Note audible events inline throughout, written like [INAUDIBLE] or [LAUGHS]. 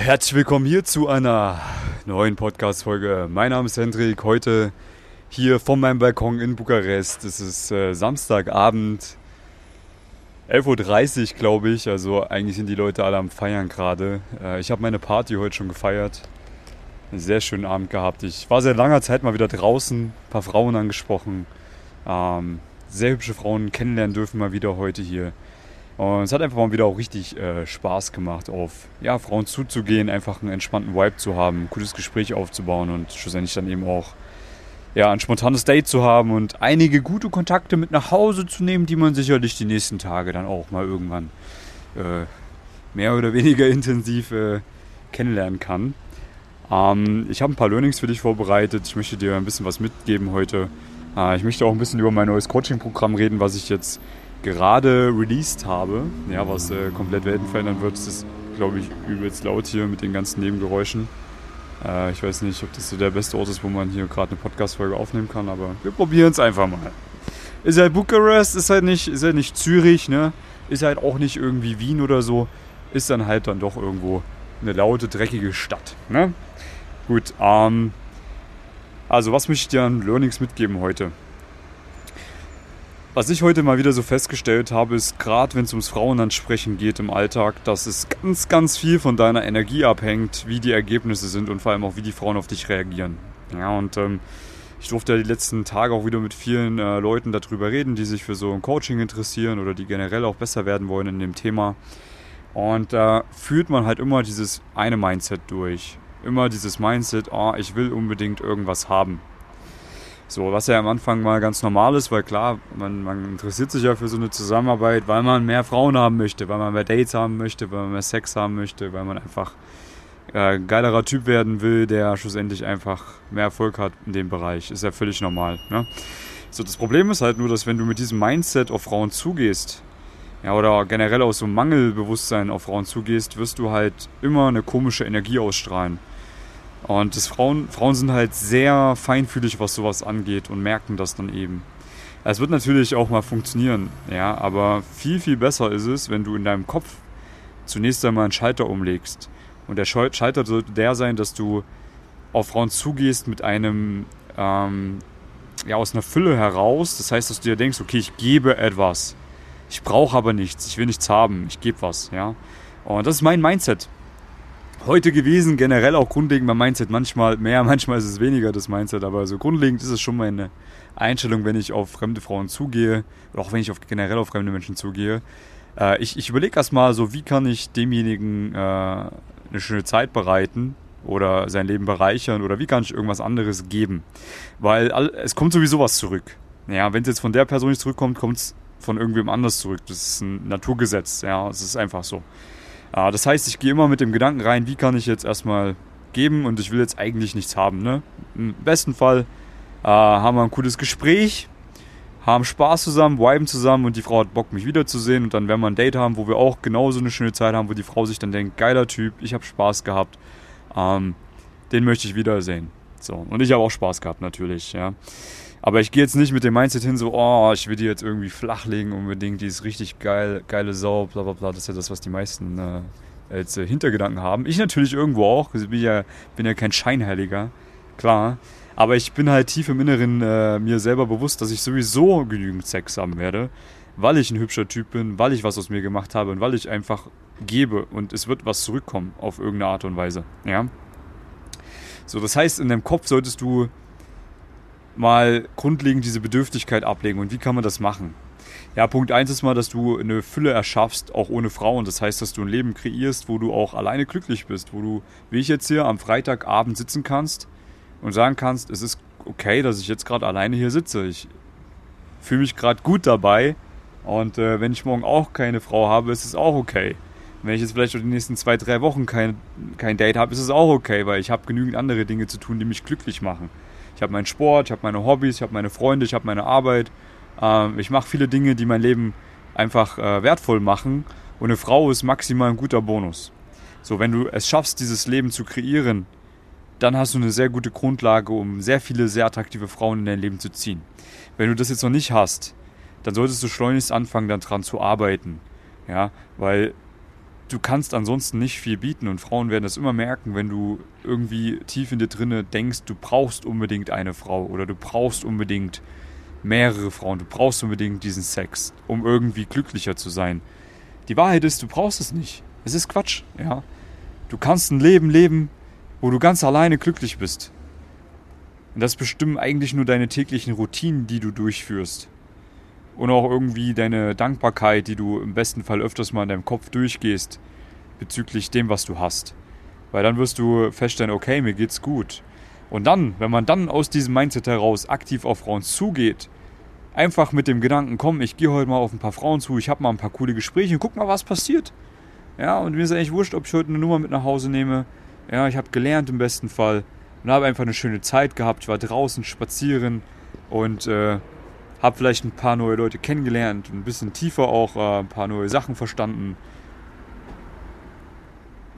Herzlich willkommen hier zu einer neuen Podcast-Folge. Mein Name ist Hendrik, heute hier von meinem Balkon in Bukarest. Es ist äh, Samstagabend, 11.30 Uhr glaube ich, also eigentlich sind die Leute alle am Feiern gerade. Äh, ich habe meine Party heute schon gefeiert. Einen sehr schönen Abend gehabt. Ich war seit langer Zeit mal wieder draußen, ein paar Frauen angesprochen. Ähm, sehr hübsche Frauen kennenlernen dürfen mal wieder heute hier. Und es hat einfach mal wieder auch richtig äh, Spaß gemacht, auf ja, Frauen zuzugehen, einfach einen entspannten Vibe zu haben, ein gutes Gespräch aufzubauen und schlussendlich dann eben auch ja, ein spontanes Date zu haben und einige gute Kontakte mit nach Hause zu nehmen, die man sicherlich die nächsten Tage dann auch mal irgendwann äh, mehr oder [LAUGHS] weniger intensiv äh, kennenlernen kann. Ähm, ich habe ein paar Learnings für dich vorbereitet. Ich möchte dir ein bisschen was mitgeben heute. Äh, ich möchte auch ein bisschen über mein neues Coaching-Programm reden, was ich jetzt gerade released habe, ja, was äh, komplett Welten verändern wird. Das ist, glaube ich, übelst laut hier mit den ganzen Nebengeräuschen. Äh, ich weiß nicht, ob das so der beste Ort ist, wo man hier gerade eine Podcast-Folge aufnehmen kann, aber wir probieren es einfach mal. Ist halt Bukarest, ist halt nicht, ist halt nicht Zürich, ne? Ist halt auch nicht irgendwie Wien oder so. Ist dann halt dann doch irgendwo eine laute, dreckige Stadt. Ne? Gut, ähm, also was möchte ich dir an Learnings mitgeben heute? Was ich heute mal wieder so festgestellt habe, ist gerade wenn es ums Frauenansprechen geht im Alltag, dass es ganz, ganz viel von deiner Energie abhängt, wie die Ergebnisse sind und vor allem auch wie die Frauen auf dich reagieren. Ja, und ähm, ich durfte ja die letzten Tage auch wieder mit vielen äh, Leuten darüber reden, die sich für so ein Coaching interessieren oder die generell auch besser werden wollen in dem Thema. Und da äh, führt man halt immer dieses eine Mindset durch. Immer dieses Mindset, oh, ich will unbedingt irgendwas haben. So, was ja am Anfang mal ganz normal ist, weil klar, man, man interessiert sich ja für so eine Zusammenarbeit, weil man mehr Frauen haben möchte, weil man mehr Dates haben möchte, weil man mehr Sex haben möchte, weil man einfach äh, geilerer Typ werden will, der schlussendlich einfach mehr Erfolg hat in dem Bereich. Ist ja völlig normal. Ne? So, das Problem ist halt nur, dass wenn du mit diesem Mindset auf Frauen zugehst, ja, oder generell aus so einem Mangelbewusstsein auf Frauen zugehst, wirst du halt immer eine komische Energie ausstrahlen. Und das Frauen, Frauen sind halt sehr feinfühlig, was sowas angeht und merken das dann eben. Es wird natürlich auch mal funktionieren, ja, aber viel, viel besser ist es, wenn du in deinem Kopf zunächst einmal einen Schalter umlegst. Und der Schalter sollte der sein, dass du auf Frauen zugehst mit einem, ähm, ja, aus einer Fülle heraus. Das heißt, dass du dir denkst, okay, ich gebe etwas. Ich brauche aber nichts, ich will nichts haben, ich gebe was, ja. Und das ist mein Mindset heute gewesen. Generell auch grundlegend mein Mindset. Manchmal mehr, [LAUGHS] manchmal ist es weniger das Mindset. Aber so grundlegend ist es schon meine Einstellung, wenn ich auf fremde Frauen zugehe. Oder auch wenn ich auf, generell auf fremde Menschen zugehe. Äh, ich ich überlege erstmal so, wie kann ich demjenigen äh, eine schöne Zeit bereiten oder sein Leben bereichern oder wie kann ich irgendwas anderes geben. Weil all, es kommt sowieso was zurück. Ja, wenn es jetzt von der Person nicht zurückkommt, kommt es von irgendwem anders zurück. Das ist ein Naturgesetz. Ja, es ist einfach so. Ja, das heißt, ich gehe immer mit dem Gedanken rein, wie kann ich jetzt erstmal geben und ich will jetzt eigentlich nichts haben. Ne? Im besten Fall äh, haben wir ein cooles Gespräch, haben Spaß zusammen, viben zusammen und die Frau hat Bock, mich wiederzusehen und dann werden wir ein Date haben, wo wir auch genauso eine schöne Zeit haben, wo die Frau sich dann denkt, geiler Typ, ich habe Spaß gehabt, ähm, den möchte ich wiedersehen. So, und ich habe auch Spaß gehabt natürlich, ja. Aber ich gehe jetzt nicht mit dem Mindset hin, so, oh, ich will die jetzt irgendwie flachlegen unbedingt, die ist richtig geil, geile Sau, bla bla bla. Das ist ja das, was die meisten äh, als äh, Hintergedanken haben. Ich natürlich irgendwo auch, ich bin ja, bin ja kein Scheinheiliger, klar. Aber ich bin halt tief im Inneren äh, mir selber bewusst, dass ich sowieso genügend Sex haben werde, weil ich ein hübscher Typ bin, weil ich was aus mir gemacht habe und weil ich einfach gebe und es wird was zurückkommen auf irgendeine Art und Weise. Ja. So, das heißt, in deinem Kopf solltest du mal grundlegend diese Bedürftigkeit ablegen. Und wie kann man das machen? Ja, Punkt 1 ist mal, dass du eine Fülle erschaffst, auch ohne Frauen. Das heißt, dass du ein Leben kreierst, wo du auch alleine glücklich bist, wo du, wie ich jetzt hier, am Freitagabend sitzen kannst und sagen kannst, es ist okay, dass ich jetzt gerade alleine hier sitze. Ich fühle mich gerade gut dabei und äh, wenn ich morgen auch keine Frau habe, ist es auch okay. Wenn ich jetzt vielleicht die nächsten zwei, drei Wochen kein, kein Date habe, ist es auch okay, weil ich habe genügend andere Dinge zu tun, die mich glücklich machen. Ich habe meinen Sport, ich habe meine Hobbys, ich habe meine Freunde, ich habe meine Arbeit. Ähm, ich mache viele Dinge, die mein Leben einfach äh, wertvoll machen. Und eine Frau ist maximal ein guter Bonus. So, wenn du es schaffst, dieses Leben zu kreieren, dann hast du eine sehr gute Grundlage, um sehr viele sehr attraktive Frauen in dein Leben zu ziehen. Wenn du das jetzt noch nicht hast, dann solltest du schleunigst anfangen, daran zu arbeiten. Ja, weil du kannst ansonsten nicht viel bieten und Frauen werden das immer merken, wenn du irgendwie tief in dir drinne denkst, du brauchst unbedingt eine Frau oder du brauchst unbedingt mehrere Frauen, du brauchst unbedingt diesen Sex, um irgendwie glücklicher zu sein. Die Wahrheit ist, du brauchst es nicht. Es ist Quatsch, ja. Du kannst ein Leben leben, wo du ganz alleine glücklich bist. Und das bestimmen eigentlich nur deine täglichen Routinen, die du durchführst. Und auch irgendwie deine Dankbarkeit, die du im besten Fall öfters mal in deinem Kopf durchgehst, bezüglich dem, was du hast. Weil dann wirst du feststellen, okay, mir geht's gut. Und dann, wenn man dann aus diesem Mindset heraus aktiv auf Frauen zugeht, einfach mit dem Gedanken, komm, ich gehe heute mal auf ein paar Frauen zu, ich habe mal ein paar coole Gespräche, guck mal, was passiert. Ja, und mir ist eigentlich wurscht, ob ich heute eine Nummer mit nach Hause nehme. Ja, ich habe gelernt im besten Fall und habe einfach eine schöne Zeit gehabt. Ich war draußen spazieren und äh, habe vielleicht ein paar neue Leute kennengelernt, ein bisschen tiefer auch äh, ein paar neue Sachen verstanden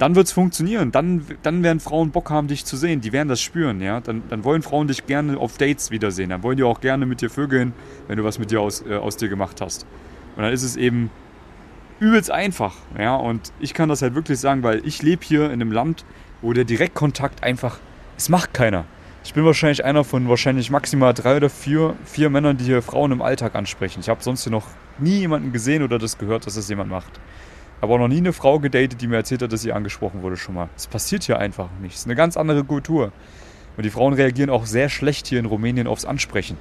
dann wird es funktionieren. Dann, dann werden Frauen Bock haben, dich zu sehen. Die werden das spüren, ja. Dann, dann wollen Frauen dich gerne auf Dates wiedersehen. Dann wollen die auch gerne mit dir vögeln, wenn du was mit dir aus, äh, aus dir gemacht hast. Und dann ist es eben übelst einfach, ja. Und ich kann das halt wirklich sagen, weil ich lebe hier in einem Land, wo der Direktkontakt einfach, es macht keiner. Ich bin wahrscheinlich einer von wahrscheinlich maximal drei oder vier, vier Männern, die hier Frauen im Alltag ansprechen. Ich habe sonst hier noch nie jemanden gesehen oder das gehört, dass das jemand macht habe auch noch nie eine Frau gedatet, die mir erzählt hat, dass sie angesprochen wurde schon mal. Das passiert hier einfach nicht. Es ist eine ganz andere Kultur. Und die Frauen reagieren auch sehr schlecht hier in Rumänien aufs Ansprechen.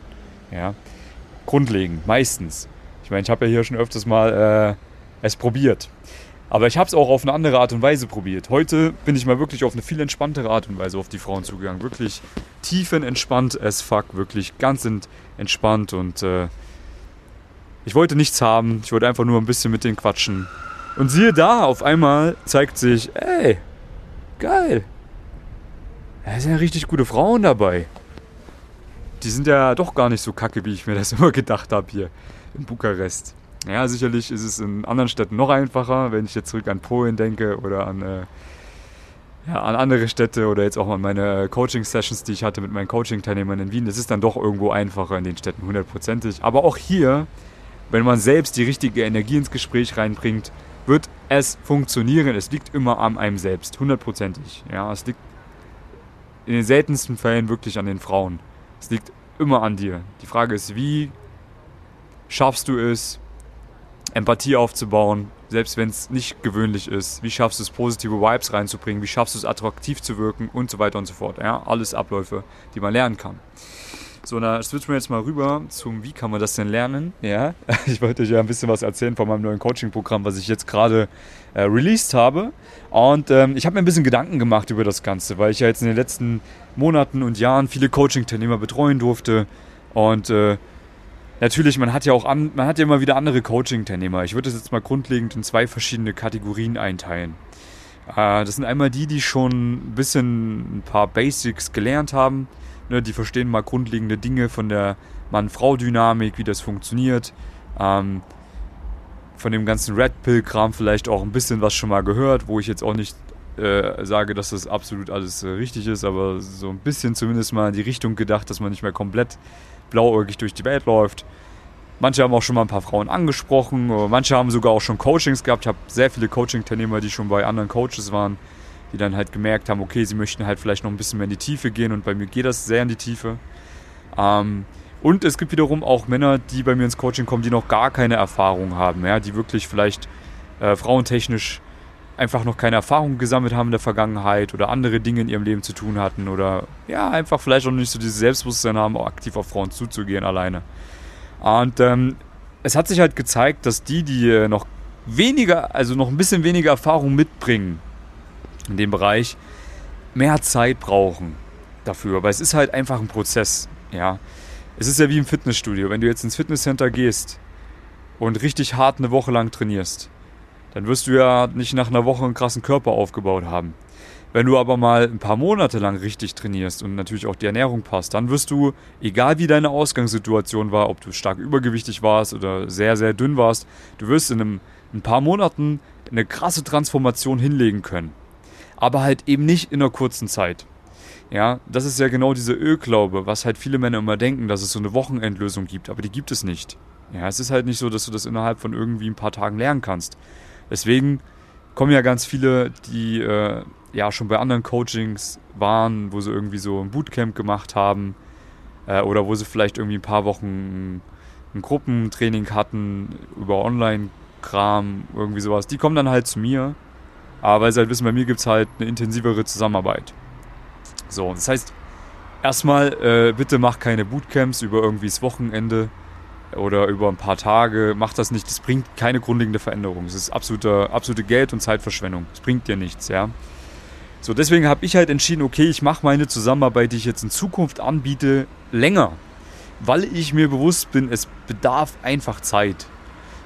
Ja. Grundlegend, meistens. Ich meine, ich habe ja hier schon öfters mal äh, es probiert. Aber ich habe es auch auf eine andere Art und Weise probiert. Heute bin ich mal wirklich auf eine viel entspanntere Art und Weise auf die Frauen zugegangen. Wirklich tiefenentspannt as fuck. Wirklich ganz entspannt. Und äh, ich wollte nichts haben. Ich wollte einfach nur ein bisschen mit denen quatschen. Und siehe da, auf einmal zeigt sich, ey, geil. Da sind ja richtig gute Frauen dabei. Die sind ja doch gar nicht so kacke, wie ich mir das [LAUGHS] immer gedacht habe hier in Bukarest. Ja, sicherlich ist es in anderen Städten noch einfacher, wenn ich jetzt zurück an Polen denke oder an, äh, ja, an andere Städte oder jetzt auch an meine Coaching-Sessions, die ich hatte mit meinen Coaching-Teilnehmern in Wien. Das ist dann doch irgendwo einfacher in den Städten, hundertprozentig. Aber auch hier, wenn man selbst die richtige Energie ins Gespräch reinbringt, wird es funktionieren. Es liegt immer an einem selbst, hundertprozentig. Ja, es liegt in den seltensten Fällen wirklich an den Frauen. Es liegt immer an dir. Die Frage ist, wie schaffst du es, Empathie aufzubauen, selbst wenn es nicht gewöhnlich ist? Wie schaffst du es, positive Vibes reinzubringen? Wie schaffst du es, attraktiv zu wirken und so weiter und so fort? Ja, alles Abläufe, die man lernen kann. So, dann switchen wir jetzt mal rüber zum, wie kann man das denn lernen? Ja, [LAUGHS] ich wollte euch ja ein bisschen was erzählen von meinem neuen Coaching-Programm, was ich jetzt gerade äh, released habe. Und ähm, ich habe mir ein bisschen Gedanken gemacht über das Ganze, weil ich ja jetzt in den letzten Monaten und Jahren viele Coaching-Teilnehmer betreuen durfte. Und äh, natürlich, man hat ja auch an, man hat ja immer wieder andere Coaching-Teilnehmer. Ich würde das jetzt mal grundlegend in zwei verschiedene Kategorien einteilen. Äh, das sind einmal die, die schon ein bisschen ein paar Basics gelernt haben Ne, die verstehen mal grundlegende Dinge von der Mann-Frau-Dynamik, wie das funktioniert. Ähm, von dem ganzen Red Pill-Kram vielleicht auch ein bisschen was schon mal gehört, wo ich jetzt auch nicht äh, sage, dass das absolut alles äh, richtig ist, aber so ein bisschen zumindest mal in die Richtung gedacht, dass man nicht mehr komplett blauäugig durch die Welt läuft. Manche haben auch schon mal ein paar Frauen angesprochen, manche haben sogar auch schon Coachings gehabt. Ich habe sehr viele Coaching-Teilnehmer, die schon bei anderen Coaches waren die dann halt gemerkt haben, okay, sie möchten halt vielleicht noch ein bisschen mehr in die Tiefe gehen und bei mir geht das sehr in die Tiefe. Ähm, und es gibt wiederum auch Männer, die bei mir ins Coaching kommen, die noch gar keine Erfahrung haben, ja, die wirklich vielleicht äh, frauentechnisch einfach noch keine Erfahrung gesammelt haben in der Vergangenheit oder andere Dinge in ihrem Leben zu tun hatten oder ja, einfach vielleicht auch nicht so dieses Selbstbewusstsein haben, auch aktiv auf Frauen zuzugehen alleine. Und ähm, es hat sich halt gezeigt, dass die, die äh, noch weniger, also noch ein bisschen weniger Erfahrung mitbringen, in dem Bereich mehr Zeit brauchen dafür. Aber es ist halt einfach ein Prozess. Ja. Es ist ja wie im Fitnessstudio. Wenn du jetzt ins Fitnesscenter gehst und richtig hart eine Woche lang trainierst, dann wirst du ja nicht nach einer Woche einen krassen Körper aufgebaut haben. Wenn du aber mal ein paar Monate lang richtig trainierst und natürlich auch die Ernährung passt, dann wirst du, egal wie deine Ausgangssituation war, ob du stark übergewichtig warst oder sehr, sehr dünn warst, du wirst in einem, ein paar Monaten eine krasse Transformation hinlegen können aber halt eben nicht in einer kurzen Zeit. Ja, das ist ja genau diese Ölglaube, was halt viele Männer immer denken, dass es so eine Wochenendlösung gibt, aber die gibt es nicht. Ja, es ist halt nicht so, dass du das innerhalb von irgendwie ein paar Tagen lernen kannst. Deswegen kommen ja ganz viele, die äh, ja schon bei anderen Coachings waren, wo sie irgendwie so ein Bootcamp gemacht haben äh, oder wo sie vielleicht irgendwie ein paar Wochen ein Gruppentraining hatten über Online-Kram, irgendwie sowas. Die kommen dann halt zu mir, aber weil sie halt wissen, bei mir gibt es halt eine intensivere Zusammenarbeit. So, das heißt, erstmal äh, bitte mach keine Bootcamps über irgendwie das Wochenende oder über ein paar Tage. Mach das nicht, das bringt keine grundlegende Veränderung. Es ist absolute, absolute Geld- und Zeitverschwendung. Es bringt dir nichts, ja. So, deswegen habe ich halt entschieden, okay, ich mache meine Zusammenarbeit, die ich jetzt in Zukunft anbiete, länger. Weil ich mir bewusst bin, es bedarf einfach Zeit.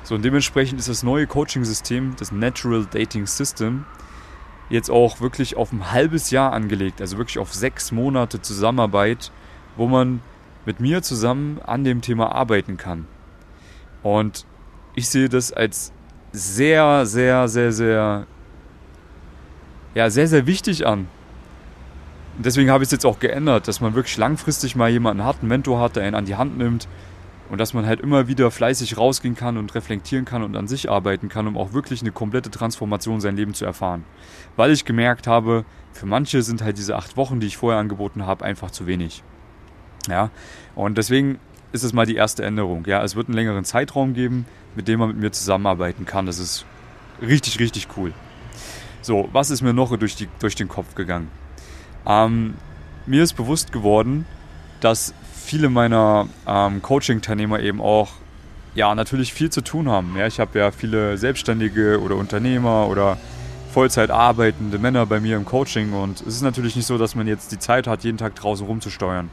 So, und dementsprechend ist das neue Coaching-System, das Natural Dating System, jetzt auch wirklich auf ein halbes Jahr angelegt, also wirklich auf sechs Monate Zusammenarbeit, wo man mit mir zusammen an dem Thema arbeiten kann. Und ich sehe das als sehr, sehr, sehr, sehr, ja, sehr, sehr wichtig an. Und deswegen habe ich es jetzt auch geändert, dass man wirklich langfristig mal jemanden hat, einen Mentor hat, der ihn an die Hand nimmt und dass man halt immer wieder fleißig rausgehen kann und reflektieren kann und an sich arbeiten kann, um auch wirklich eine komplette Transformation in sein Leben zu erfahren. Weil ich gemerkt habe, für manche sind halt diese acht Wochen, die ich vorher angeboten habe, einfach zu wenig. Ja, und deswegen ist es mal die erste Änderung. Ja, es wird einen längeren Zeitraum geben, mit dem man mit mir zusammenarbeiten kann. Das ist richtig, richtig cool. So, was ist mir noch durch, die, durch den Kopf gegangen? Ähm, mir ist bewusst geworden, dass viele meiner ähm, Coaching-Teilnehmer eben auch ja natürlich viel zu tun haben. Ja, ich habe ja viele Selbstständige oder Unternehmer oder Vollzeit arbeitende Männer bei mir im Coaching und es ist natürlich nicht so, dass man jetzt die Zeit hat, jeden Tag draußen rumzusteuern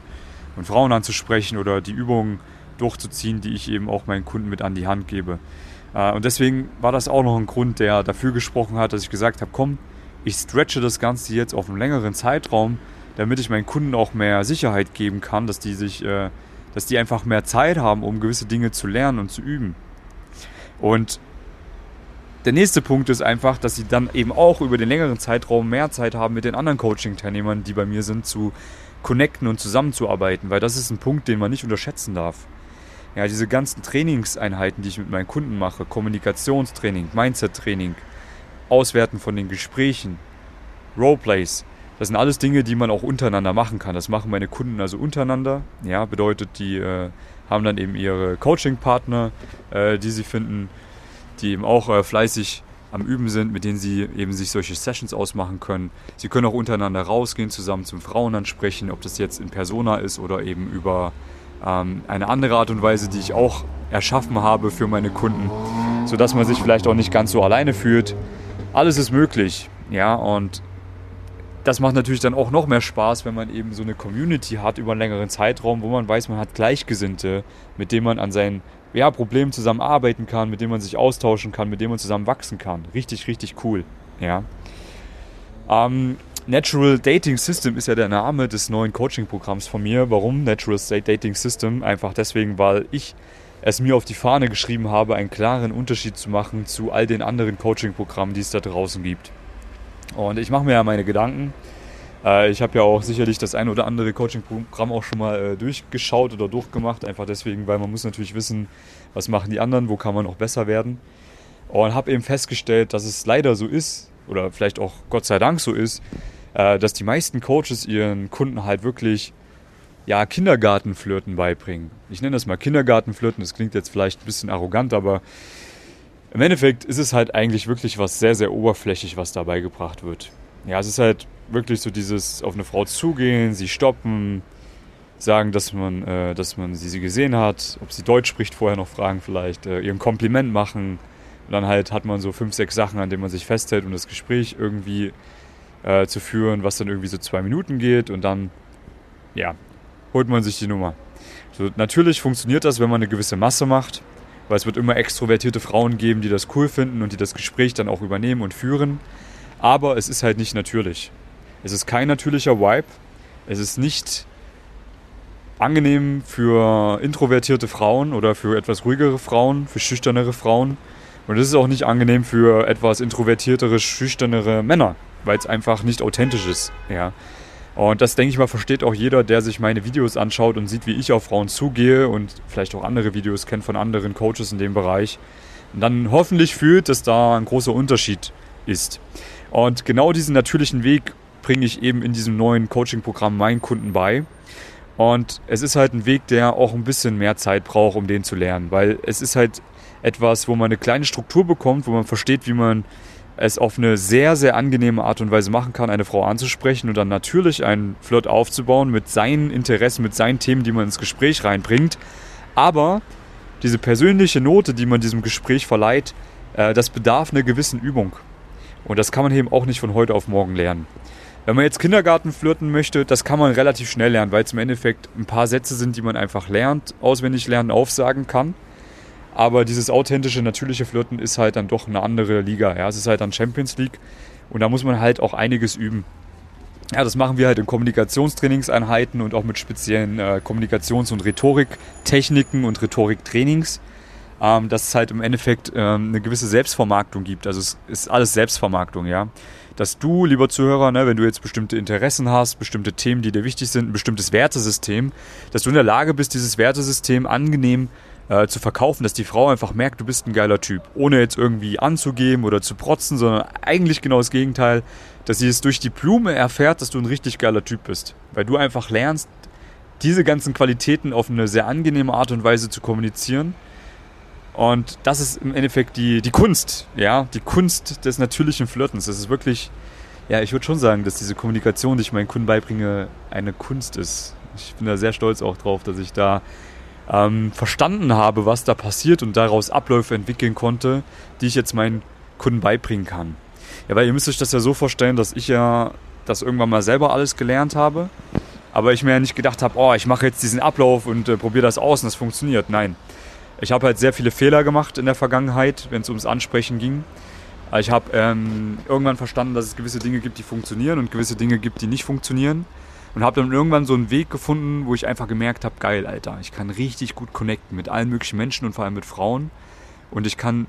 und Frauen anzusprechen oder die Übungen durchzuziehen, die ich eben auch meinen Kunden mit an die Hand gebe. Äh, und deswegen war das auch noch ein Grund, der dafür gesprochen hat, dass ich gesagt habe, komm, ich stretche das Ganze jetzt auf einen längeren Zeitraum, damit ich meinen Kunden auch mehr Sicherheit geben kann, dass die sich, äh, dass die einfach mehr Zeit haben, um gewisse Dinge zu lernen und zu üben. Und der nächste Punkt ist einfach, dass sie dann eben auch über den längeren Zeitraum mehr Zeit haben, mit den anderen Coaching-Teilnehmern, die bei mir sind, zu connecten und zusammenzuarbeiten, weil das ist ein Punkt, den man nicht unterschätzen darf. Ja, diese ganzen Trainingseinheiten, die ich mit meinen Kunden mache, Kommunikationstraining, Mindset-Training, Auswerten von den Gesprächen, Roleplays, das sind alles Dinge, die man auch untereinander machen kann. Das machen meine Kunden also untereinander. Ja, bedeutet, die äh, haben dann eben ihre Coaching-Partner, äh, die sie finden, die eben auch äh, fleißig am Üben sind, mit denen sie eben sich solche Sessions ausmachen können. Sie können auch untereinander rausgehen, zusammen zum Frauen ansprechen, ob das jetzt in Persona ist oder eben über ähm, eine andere Art und Weise, die ich auch erschaffen habe für meine Kunden, sodass man sich vielleicht auch nicht ganz so alleine fühlt. Alles ist möglich, ja, und das macht natürlich dann auch noch mehr Spaß, wenn man eben so eine Community hat über einen längeren Zeitraum, wo man weiß, man hat Gleichgesinnte, mit denen man an seinen ja, Problemen zusammenarbeiten kann, mit denen man sich austauschen kann, mit denen man zusammen wachsen kann. Richtig, richtig cool. Ja. Ähm, Natural Dating System ist ja der Name des neuen Coaching-Programms von mir. Warum Natural Dating System? Einfach deswegen, weil ich es mir auf die Fahne geschrieben habe, einen klaren Unterschied zu machen zu all den anderen Coaching-Programmen, die es da draußen gibt. Und ich mache mir ja meine Gedanken ich habe ja auch sicherlich das ein oder andere Coaching-Programm auch schon mal äh, durchgeschaut oder durchgemacht, einfach deswegen, weil man muss natürlich wissen, was machen die anderen, wo kann man auch besser werden. Und habe eben festgestellt, dass es leider so ist, oder vielleicht auch Gott sei Dank so ist, äh, dass die meisten Coaches ihren Kunden halt wirklich ja, Kindergartenflirten beibringen. Ich nenne das mal Kindergartenflirten, das klingt jetzt vielleicht ein bisschen arrogant, aber im Endeffekt ist es halt eigentlich wirklich was sehr, sehr oberflächlich, was dabei gebracht wird. Ja, es ist halt wirklich so dieses auf eine Frau zugehen, sie stoppen, sagen, dass man, äh, dass man sie, sie gesehen hat, ob sie Deutsch spricht, vorher noch fragen vielleicht, äh, ihr Kompliment machen. Und dann halt hat man so fünf, sechs Sachen, an denen man sich festhält, um das Gespräch irgendwie äh, zu führen, was dann irgendwie so zwei Minuten geht und dann, ja, holt man sich die Nummer. So, natürlich funktioniert das, wenn man eine gewisse Masse macht, weil es wird immer extrovertierte Frauen geben, die das cool finden und die das Gespräch dann auch übernehmen und führen. Aber es ist halt nicht natürlich. Es ist kein natürlicher Vibe. Es ist nicht angenehm für introvertierte Frauen oder für etwas ruhigere Frauen, für schüchternere Frauen. Und es ist auch nicht angenehm für etwas introvertiertere, schüchternere Männer, weil es einfach nicht authentisch ist. Ja. Und das, denke ich mal, versteht auch jeder, der sich meine Videos anschaut und sieht, wie ich auf Frauen zugehe und vielleicht auch andere Videos kennt von anderen Coaches in dem Bereich. Und dann hoffentlich fühlt, dass da ein großer Unterschied ist. Und genau diesen natürlichen Weg bringe ich eben in diesem neuen Coaching-Programm meinen Kunden bei. Und es ist halt ein Weg, der auch ein bisschen mehr Zeit braucht, um den zu lernen, weil es ist halt etwas, wo man eine kleine Struktur bekommt, wo man versteht, wie man es auf eine sehr, sehr angenehme Art und Weise machen kann, eine Frau anzusprechen und dann natürlich einen Flirt aufzubauen mit seinen Interessen, mit seinen Themen, die man ins Gespräch reinbringt. Aber diese persönliche Note, die man diesem Gespräch verleiht, äh, das bedarf einer gewissen Übung. Und das kann man eben auch nicht von heute auf morgen lernen. Wenn man jetzt Kindergarten flirten möchte, das kann man relativ schnell lernen, weil es im Endeffekt ein paar Sätze sind, die man einfach lernt, auswendig lernen, aufsagen kann. Aber dieses authentische, natürliche Flirten ist halt dann doch eine andere Liga. Ja? Es ist halt dann Champions League und da muss man halt auch einiges üben. Ja, das machen wir halt in Kommunikationstrainingseinheiten und auch mit speziellen äh, Kommunikations- und Rhetoriktechniken und Rhetoriktrainings, ähm, dass es halt im Endeffekt ähm, eine gewisse Selbstvermarktung gibt. Also es ist alles Selbstvermarktung, ja. Dass du, lieber Zuhörer, ne, wenn du jetzt bestimmte Interessen hast, bestimmte Themen, die dir wichtig sind, ein bestimmtes Wertesystem, dass du in der Lage bist, dieses Wertesystem angenehm äh, zu verkaufen, dass die Frau einfach merkt, du bist ein geiler Typ. Ohne jetzt irgendwie anzugeben oder zu protzen, sondern eigentlich genau das Gegenteil, dass sie es durch die Blume erfährt, dass du ein richtig geiler Typ bist. Weil du einfach lernst, diese ganzen Qualitäten auf eine sehr angenehme Art und Weise zu kommunizieren. Und das ist im Endeffekt die, die Kunst, ja, die Kunst des natürlichen Flirtens. Das ist wirklich, ja, ich würde schon sagen, dass diese Kommunikation, die ich meinen Kunden beibringe, eine Kunst ist. Ich bin da sehr stolz auch drauf, dass ich da ähm, verstanden habe, was da passiert und daraus Abläufe entwickeln konnte, die ich jetzt meinen Kunden beibringen kann. Ja, weil ihr müsst euch das ja so vorstellen, dass ich ja das irgendwann mal selber alles gelernt habe, aber ich mir ja nicht gedacht habe, oh, ich mache jetzt diesen Ablauf und äh, probiere das aus und das funktioniert. Nein, ich habe halt sehr viele Fehler gemacht in der Vergangenheit, wenn es ums Ansprechen ging. Ich habe ähm, irgendwann verstanden, dass es gewisse Dinge gibt, die funktionieren und gewisse Dinge gibt, die nicht funktionieren. Und habe dann irgendwann so einen Weg gefunden, wo ich einfach gemerkt habe, geil, Alter, ich kann richtig gut connecten mit allen möglichen Menschen und vor allem mit Frauen. Und ich kann,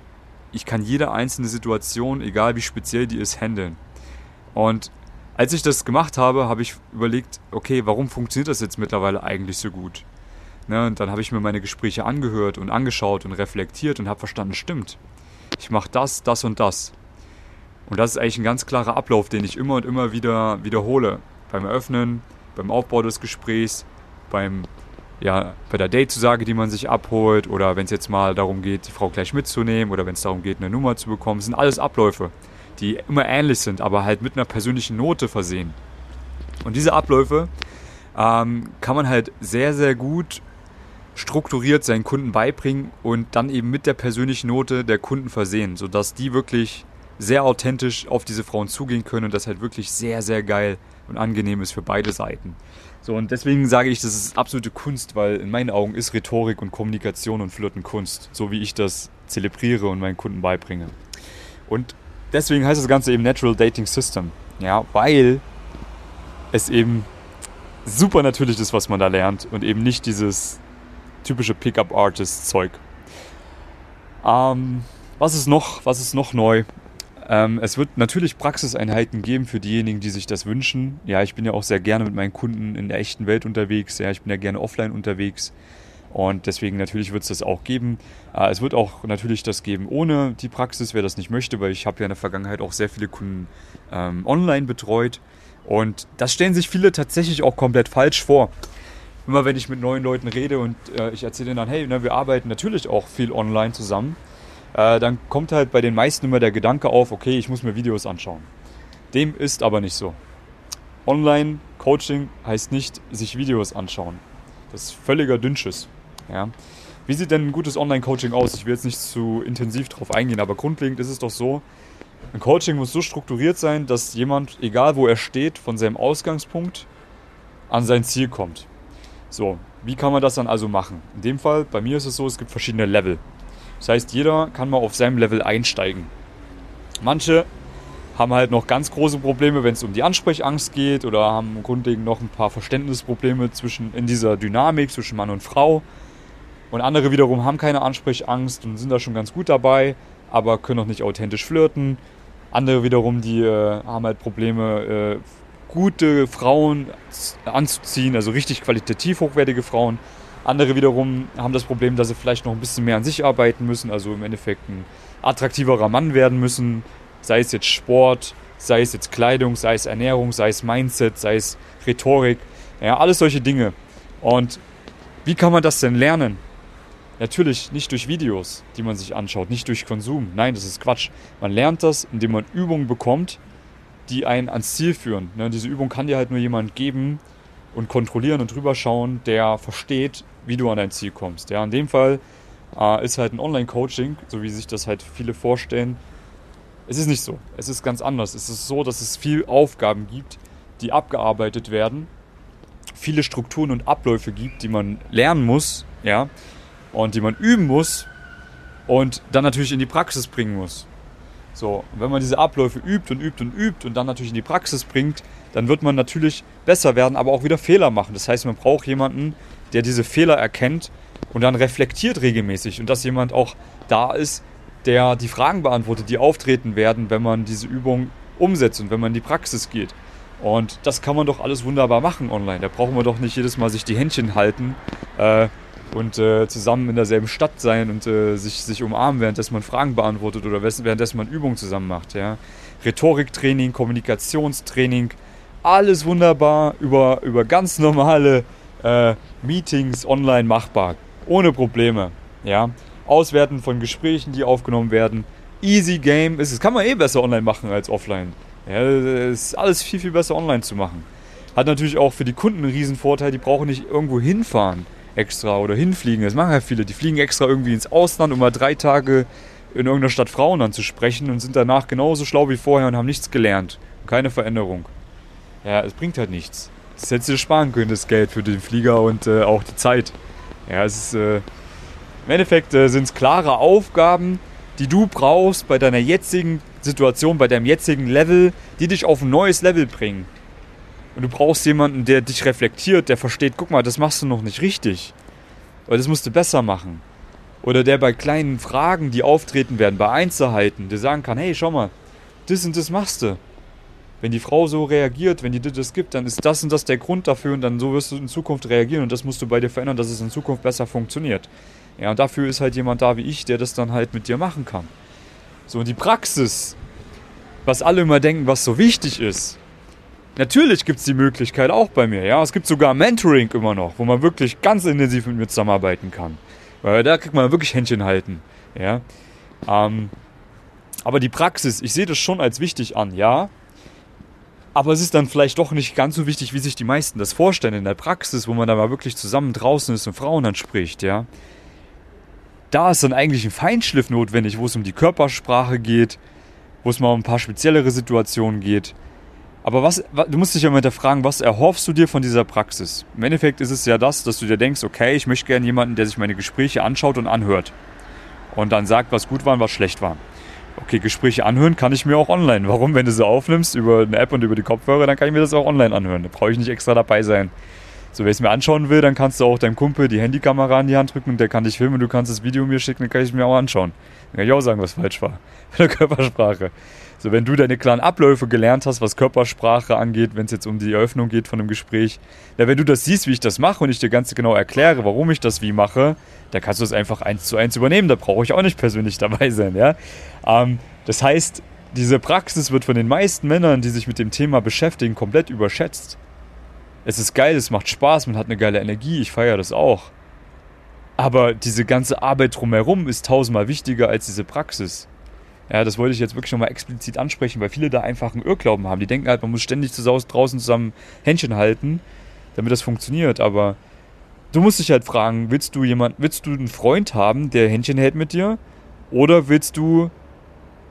ich kann jede einzelne Situation, egal wie speziell die ist, handeln. Und als ich das gemacht habe, habe ich überlegt, okay, warum funktioniert das jetzt mittlerweile eigentlich so gut? Ne, und dann habe ich mir meine Gespräche angehört und angeschaut und reflektiert und habe verstanden, stimmt, ich mache das, das und das. Und das ist eigentlich ein ganz klarer Ablauf, den ich immer und immer wieder wiederhole. Beim Eröffnen, beim Aufbau des Gesprächs, beim, ja, bei der Datezusage, die man sich abholt oder wenn es jetzt mal darum geht, die Frau gleich mitzunehmen oder wenn es darum geht, eine Nummer zu bekommen. Das sind alles Abläufe, die immer ähnlich sind, aber halt mit einer persönlichen Note versehen. Und diese Abläufe ähm, kann man halt sehr, sehr gut strukturiert seinen Kunden beibringen und dann eben mit der persönlichen Note der Kunden versehen, sodass die wirklich sehr authentisch auf diese Frauen zugehen können und das halt wirklich sehr, sehr geil und angenehm ist für beide Seiten. So, und deswegen sage ich, das ist absolute Kunst, weil in meinen Augen ist Rhetorik und Kommunikation und Flirten Kunst, so wie ich das zelebriere und meinen Kunden beibringe. Und deswegen heißt das Ganze eben Natural Dating System, ja, weil es eben super natürlich ist, was man da lernt und eben nicht dieses typische Pickup-Artist-Zeug. Ähm, was ist noch? Was ist noch neu? Ähm, es wird natürlich Praxiseinheiten geben für diejenigen, die sich das wünschen. Ja, ich bin ja auch sehr gerne mit meinen Kunden in der echten Welt unterwegs. Ja, ich bin ja gerne offline unterwegs. Und deswegen natürlich wird es das auch geben. Äh, es wird auch natürlich das geben ohne die Praxis, wer das nicht möchte, weil ich habe ja in der Vergangenheit auch sehr viele Kunden ähm, online betreut. Und das stellen sich viele tatsächlich auch komplett falsch vor. Immer wenn ich mit neuen Leuten rede und äh, ich erzähle ihnen dann, hey, ne, wir arbeiten natürlich auch viel online zusammen äh, dann kommt halt bei den meisten immer der Gedanke auf, okay, ich muss mir Videos anschauen. Dem ist aber nicht so. Online-Coaching heißt nicht sich Videos anschauen. Das ist völliger Dünnschiss. Ja. Wie sieht denn ein gutes Online-Coaching aus? Ich will jetzt nicht zu intensiv darauf eingehen, aber grundlegend ist es doch so, ein Coaching muss so strukturiert sein, dass jemand, egal wo er steht, von seinem Ausgangspunkt an sein Ziel kommt. So, wie kann man das dann also machen? In dem Fall, bei mir ist es so, es gibt verschiedene Level. Das heißt, jeder kann mal auf seinem Level einsteigen. Manche haben halt noch ganz große Probleme, wenn es um die Ansprechangst geht oder haben grundlegend noch ein paar Verständnisprobleme zwischen, in dieser Dynamik zwischen Mann und Frau. Und andere wiederum haben keine Ansprechangst und sind da schon ganz gut dabei, aber können noch nicht authentisch flirten. Andere wiederum, die äh, haben halt Probleme, äh, gute Frauen anzuziehen, also richtig qualitativ hochwertige Frauen. Andere wiederum haben das Problem, dass sie vielleicht noch ein bisschen mehr an sich arbeiten müssen, also im Endeffekt ein attraktiverer Mann werden müssen, sei es jetzt Sport, sei es jetzt Kleidung, sei es Ernährung, sei es Mindset, sei es Rhetorik, ja, alles solche Dinge. Und wie kann man das denn lernen? Natürlich nicht durch Videos, die man sich anschaut, nicht durch Konsum. Nein, das ist Quatsch. Man lernt das, indem man Übungen bekommt, die einen ans Ziel führen. Ne, diese Übung kann dir halt nur jemand geben und kontrollieren und drüber schauen, der versteht, wie du an dein Ziel kommst. Ja, in dem Fall äh, ist halt ein Online-Coaching, so wie sich das halt viele vorstellen. Es ist nicht so. Es ist ganz anders. Es ist so, dass es viel Aufgaben gibt, die abgearbeitet werden, viele Strukturen und Abläufe gibt, die man lernen muss, ja, und die man üben muss und dann natürlich in die Praxis bringen muss. So, wenn man diese Abläufe übt und übt und übt und dann natürlich in die Praxis bringt, dann wird man natürlich besser werden, aber auch wieder Fehler machen. Das heißt, man braucht jemanden, der diese Fehler erkennt und dann reflektiert regelmäßig und dass jemand auch da ist, der die Fragen beantwortet, die auftreten werden, wenn man diese Übung umsetzt und wenn man in die Praxis geht. Und das kann man doch alles wunderbar machen online. Da brauchen wir doch nicht jedes Mal sich die Händchen halten äh, und äh, zusammen in derselben Stadt sein und äh, sich, sich umarmen, währenddessen man Fragen beantwortet oder währenddessen man Übungen zusammen macht. Ja? Rhetoriktraining, Kommunikationstraining, alles wunderbar über, über ganz normale äh, Meetings online machbar. Ohne Probleme. Ja? Auswerten von Gesprächen, die aufgenommen werden. Easy Game ist. Kann man eh besser online machen als offline. Ja, ist alles viel, viel besser online zu machen. Hat natürlich auch für die Kunden einen riesen Vorteil, die brauchen nicht irgendwo hinfahren extra oder hinfliegen. Das machen ja viele. Die fliegen extra irgendwie ins Ausland, um mal drei Tage in irgendeiner Stadt Frauen anzusprechen und sind danach genauso schlau wie vorher und haben nichts gelernt. Keine Veränderung. Ja, es bringt halt nichts. Das hättest du sparen können, das Geld für den Flieger und äh, auch die Zeit. Ja, es ist. Äh, Im Endeffekt äh, sind es klare Aufgaben, die du brauchst bei deiner jetzigen Situation, bei deinem jetzigen Level, die dich auf ein neues Level bringen. Und du brauchst jemanden, der dich reflektiert, der versteht, guck mal, das machst du noch nicht richtig. Oder das musst du besser machen. Oder der bei kleinen Fragen, die auftreten werden, bei Einzelheiten, der sagen kann, hey, schau mal, das und das machst du. Wenn die Frau so reagiert, wenn die dir das gibt, dann ist das und das der Grund dafür und dann so wirst du in Zukunft reagieren und das musst du bei dir verändern, dass es in Zukunft besser funktioniert. Ja, und dafür ist halt jemand da wie ich, der das dann halt mit dir machen kann. So, und die Praxis, was alle immer denken, was so wichtig ist, Natürlich gibt es die Möglichkeit auch bei mir, ja. Es gibt sogar Mentoring immer noch, wo man wirklich ganz intensiv mit mir zusammenarbeiten kann. Weil da kriegt man wirklich Händchen halten, ja. Ähm, aber die Praxis, ich sehe das schon als wichtig an, ja. Aber es ist dann vielleicht doch nicht ganz so wichtig, wie sich die meisten das vorstellen in der Praxis, wo man da mal wirklich zusammen draußen ist und Frauen anspricht, ja. Da ist dann eigentlich ein Feinschliff notwendig, wo es um die Körpersprache geht, wo es mal um ein paar speziellere Situationen geht. Aber was, du musst dich ja mal hinterfragen, was erhoffst du dir von dieser Praxis? Im Endeffekt ist es ja das, dass du dir denkst, okay, ich möchte gerne jemanden, der sich meine Gespräche anschaut und anhört. Und dann sagt, was gut war und was schlecht war. Okay, Gespräche anhören kann ich mir auch online. Warum? Wenn du sie aufnimmst über eine App und über die Kopfhörer, dann kann ich mir das auch online anhören. Da brauche ich nicht extra dabei sein. So, wer es mir anschauen will, dann kannst du auch deinem Kumpel die Handykamera in die Hand drücken und der kann dich filmen du kannst das Video mir schicken, dann kann ich mir auch anschauen. Dann kann ich auch sagen, was falsch war. [LAUGHS] Mit der Körpersprache. So, wenn du deine klaren Abläufe gelernt hast, was Körpersprache angeht, wenn es jetzt um die Eröffnung geht von einem Gespräch, ja, wenn du das siehst, wie ich das mache und ich dir ganz genau erkläre, warum ich das wie mache, dann kannst du es einfach eins zu eins übernehmen. Da brauche ich auch nicht persönlich dabei sein, ja. Ähm, das heißt, diese Praxis wird von den meisten Männern, die sich mit dem Thema beschäftigen, komplett überschätzt. Es ist geil, es macht Spaß, man hat eine geile Energie, ich feiere das auch. Aber diese ganze Arbeit drumherum ist tausendmal wichtiger als diese Praxis. Ja, das wollte ich jetzt wirklich nochmal explizit ansprechen, weil viele da einfach einen Irrglauben haben. Die denken halt, man muss ständig draußen zusammen Händchen halten, damit das funktioniert. Aber du musst dich halt fragen, willst du jemand, willst du einen Freund haben, der Händchen hält mit dir? Oder willst du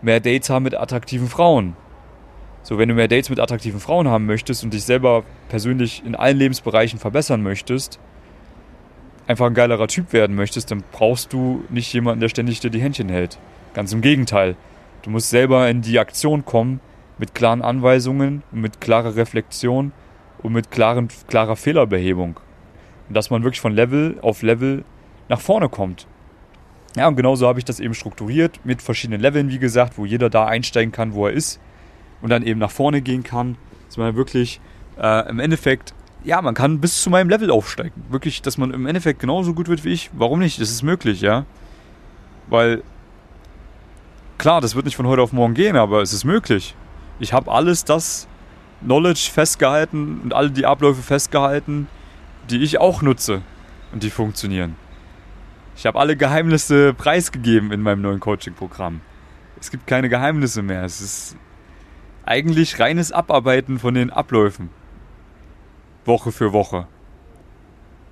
mehr Dates haben mit attraktiven Frauen? So, wenn du mehr Dates mit attraktiven Frauen haben möchtest und dich selber persönlich in allen Lebensbereichen verbessern möchtest, einfach ein geilerer Typ werden möchtest, dann brauchst du nicht jemanden, der ständig dir die Händchen hält. Ganz im Gegenteil. Du musst selber in die Aktion kommen mit klaren Anweisungen, mit klarer Reflexion und mit klaren, klarer Fehlerbehebung. Und dass man wirklich von Level auf Level nach vorne kommt. Ja, und genauso habe ich das eben strukturiert mit verschiedenen Leveln, wie gesagt, wo jeder da einsteigen kann, wo er ist und dann eben nach vorne gehen kann. Dass man wirklich äh, im Endeffekt, ja, man kann bis zu meinem Level aufsteigen. Wirklich, dass man im Endeffekt genauso gut wird wie ich. Warum nicht? Das ist möglich, ja. Weil klar, das wird nicht von heute auf morgen gehen, aber es ist möglich. Ich habe alles das Knowledge festgehalten und alle die Abläufe festgehalten, die ich auch nutze und die funktionieren. Ich habe alle Geheimnisse preisgegeben in meinem neuen Coaching-Programm. Es gibt keine Geheimnisse mehr. Es ist eigentlich reines Abarbeiten von den Abläufen. Woche für Woche.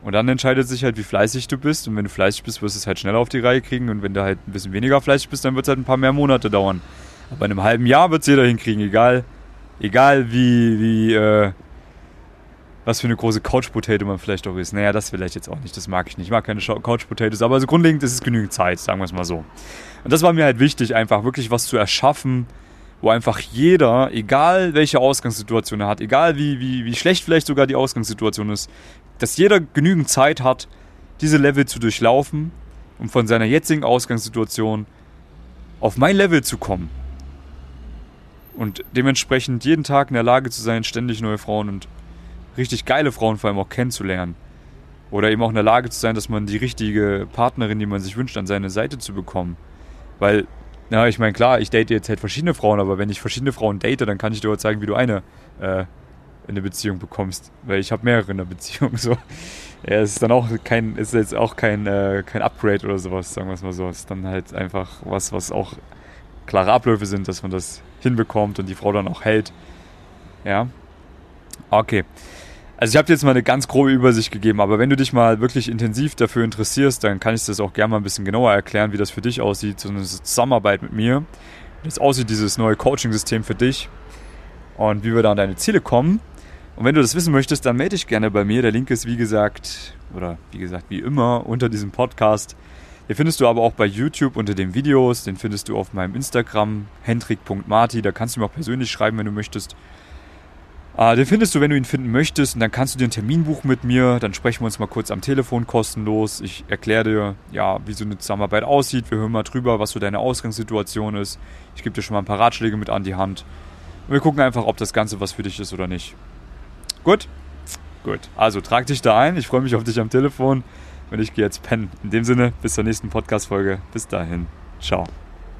Und dann entscheidet sich halt, wie fleißig du bist. Und wenn du fleißig bist, wirst du es halt schneller auf die Reihe kriegen. Und wenn du halt ein bisschen weniger fleißig bist, dann wird es halt ein paar mehr Monate dauern. Aber in einem halben Jahr wird es jeder hinkriegen, egal, egal wie, wie, äh, was für eine große Couch Potato man vielleicht auch ist. Naja, das vielleicht jetzt auch nicht, das mag ich nicht. Ich mag keine Couch Potatoes, aber also grundlegend ist es genügend Zeit, sagen wir es mal so. Und das war mir halt wichtig, einfach wirklich was zu erschaffen, wo einfach jeder, egal welche Ausgangssituation er hat, egal wie, wie, wie schlecht vielleicht sogar die Ausgangssituation ist, dass jeder genügend Zeit hat, diese Level zu durchlaufen, um von seiner jetzigen Ausgangssituation auf mein Level zu kommen. Und dementsprechend jeden Tag in der Lage zu sein, ständig neue Frauen und richtig geile Frauen vor allem auch kennenzulernen. Oder eben auch in der Lage zu sein, dass man die richtige Partnerin, die man sich wünscht, an seine Seite zu bekommen. Weil, na, ich meine, klar, ich date jetzt halt verschiedene Frauen, aber wenn ich verschiedene Frauen date, dann kann ich dir auch zeigen, wie du eine äh, in eine Beziehung bekommst. Weil ich habe mehrere in der Beziehung. [LAUGHS] So. Ja, es ist dann auch kein, ist jetzt auch kein, äh, kein Upgrade oder sowas, sagen wir es mal so. Es ist dann halt einfach was, was auch klare Abläufe sind, dass man das hinbekommt und die Frau dann auch hält. Ja. Okay. Also ich habe jetzt mal eine ganz grobe Übersicht gegeben, aber wenn du dich mal wirklich intensiv dafür interessierst, dann kann ich das auch gerne mal ein bisschen genauer erklären, wie das für dich aussieht, so eine Zusammenarbeit mit mir. Wie das aussieht, dieses neue Coaching-System für dich und wie wir da an deine Ziele kommen. Und wenn du das wissen möchtest, dann melde dich gerne bei mir. Der Link ist wie gesagt, oder wie gesagt, wie immer unter diesem Podcast. Den findest du aber auch bei YouTube unter den Videos. Den findest du auf meinem Instagram, hendrik.marti. Da kannst du mir auch persönlich schreiben, wenn du möchtest. Äh, den findest du, wenn du ihn finden möchtest. Und dann kannst du dir einen Termin buchen mit mir. Dann sprechen wir uns mal kurz am Telefon kostenlos. Ich erkläre dir, ja, wie so eine Zusammenarbeit aussieht. Wir hören mal drüber, was so deine Ausgangssituation ist. Ich gebe dir schon mal ein paar Ratschläge mit an die Hand. Und wir gucken einfach, ob das Ganze was für dich ist oder nicht. Gut? Gut. Also trag dich da ein. Ich freue mich auf dich am Telefon. Und ich gehe jetzt pennen. In dem Sinne, bis zur nächsten Podcast-Folge. Bis dahin. Ciao.